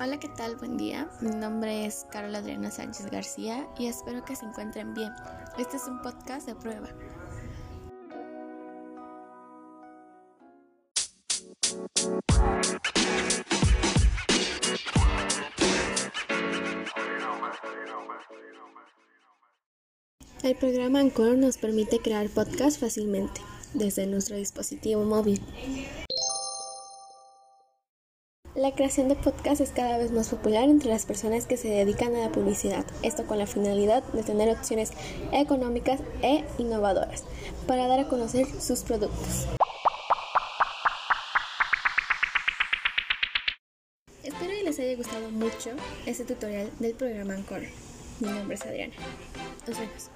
Hola, ¿qué tal? Buen día. Mi nombre es Carla Adriana Sánchez García y espero que se encuentren bien. Este es un podcast de prueba. El programa Anchor nos permite crear podcasts fácilmente desde nuestro dispositivo móvil. La creación de podcasts es cada vez más popular entre las personas que se dedican a la publicidad, esto con la finalidad de tener opciones económicas e innovadoras para dar a conocer sus productos. Espero que les haya gustado mucho este tutorial del programa Anchor. Mi nombre es Adriana. Nos vemos.